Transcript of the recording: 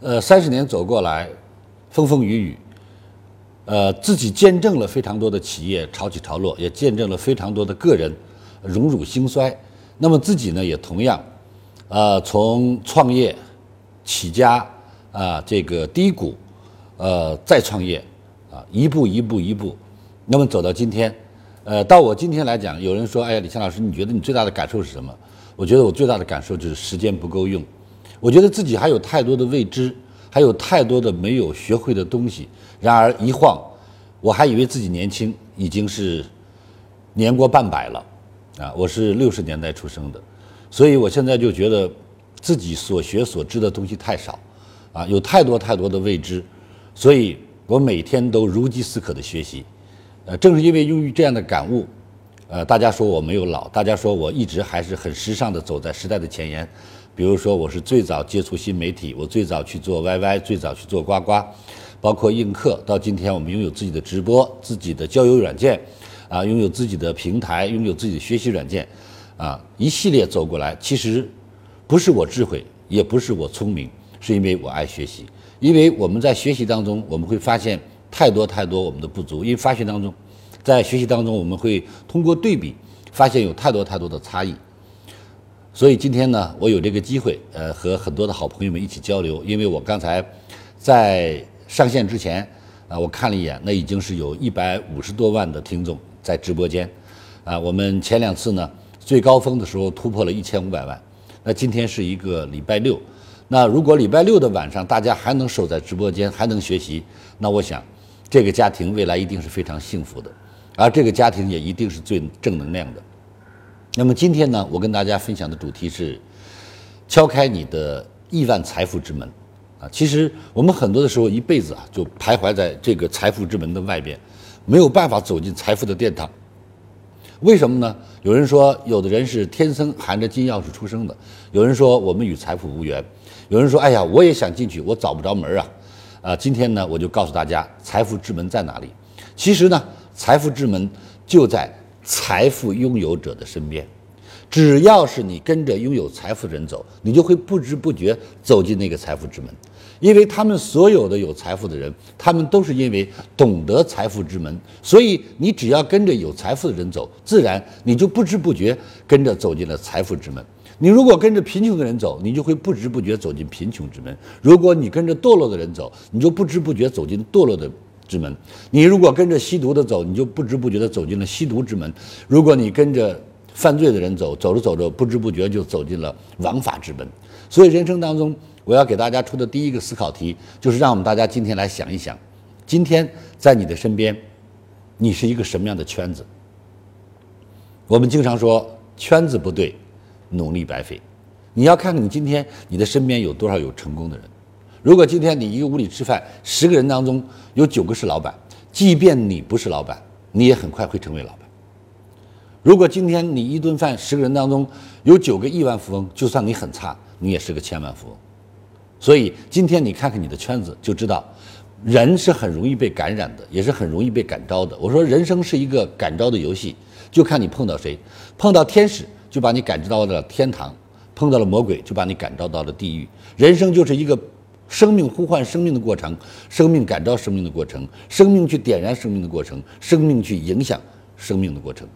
呃，三十年走过来，风风雨雨，呃，自己见证了非常多的企业潮起潮落，也见证了非常多的个人荣辱兴衰。那么自己呢，也同样，呃，从创业起家啊，这个低谷，呃，再创业啊，一步一步一步，那么走到今天，呃，到我今天来讲，有人说，哎呀，李强老师，你觉得你最大的感受是什么？我觉得我最大的感受就是时间不够用。我觉得自己还有太多的未知，还有太多的没有学会的东西。然而一晃，我还以为自己年轻，已经是年过半百了，啊，我是六十年代出生的，所以我现在就觉得自己所学所知的东西太少，啊，有太多太多的未知，所以我每天都如饥似渴的学习。呃，正是因为由于这样的感悟，呃，大家说我没有老，大家说我一直还是很时尚的走在时代的前沿。比如说，我是最早接触新媒体，我最早去做 YY，最早去做呱呱，包括映客，到今天我们拥有自己的直播、自己的交友软件，啊，拥有自己的平台，拥有自己的学习软件，啊，一系列走过来，其实不是我智慧，也不是我聪明，是因为我爱学习。因为我们在学习当中，我们会发现太多太多我们的不足，因为发现当中，在学习当中，我们会通过对比，发现有太多太多的差异。所以今天呢，我有这个机会，呃，和很多的好朋友们一起交流。因为我刚才在上线之前，啊，我看了一眼，那已经是有一百五十多万的听众在直播间，啊，我们前两次呢最高峰的时候突破了一千五百万。那今天是一个礼拜六，那如果礼拜六的晚上大家还能守在直播间，还能学习，那我想这个家庭未来一定是非常幸福的，而这个家庭也一定是最正能量的。那么今天呢，我跟大家分享的主题是敲开你的亿万财富之门啊！其实我们很多的时候一辈子啊，就徘徊在这个财富之门的外边，没有办法走进财富的殿堂。为什么呢？有人说，有的人是天生含着金钥匙出生的；有人说，我们与财富无缘；有人说，哎呀，我也想进去，我找不着门啊！啊，今天呢，我就告诉大家，财富之门在哪里？其实呢，财富之门就在。财富拥有者的身边，只要是你跟着拥有财富的人走，你就会不知不觉走进那个财富之门。因为他们所有的有财富的人，他们都是因为懂得财富之门，所以你只要跟着有财富的人走，自然你就不知不觉跟着走进了财富之门。你如果跟着贫穷的人走，你就会不知不觉走进贫穷之门；如果你跟着堕落的人走，你就不知不觉走进堕落的。之门，你如果跟着吸毒的走，你就不知不觉地走进了吸毒之门；如果你跟着犯罪的人走，走着走着不知不觉就走进了枉法之门。所以，人生当中，我要给大家出的第一个思考题，就是让我们大家今天来想一想：今天在你的身边，你是一个什么样的圈子？我们经常说，圈子不对，努力白费。你要看看你今天你的身边有多少有成功的人。如果今天你一个屋里吃饭，十个人当中有九个是老板，即便你不是老板，你也很快会成为老板。如果今天你一顿饭，十个人当中有九个亿万富翁，就算你很差，你也是个千万富翁。所以今天你看看你的圈子，就知道人是很容易被感染的，也是很容易被感召的。我说人生是一个感召的游戏，就看你碰到谁，碰到天使就把你感召到了天堂，碰到了魔鬼就把你感召到了地狱。人生就是一个。生命呼唤生命的过程，生命感召生命的过程，生命去点燃生命的过程，生命去影响生命的过程。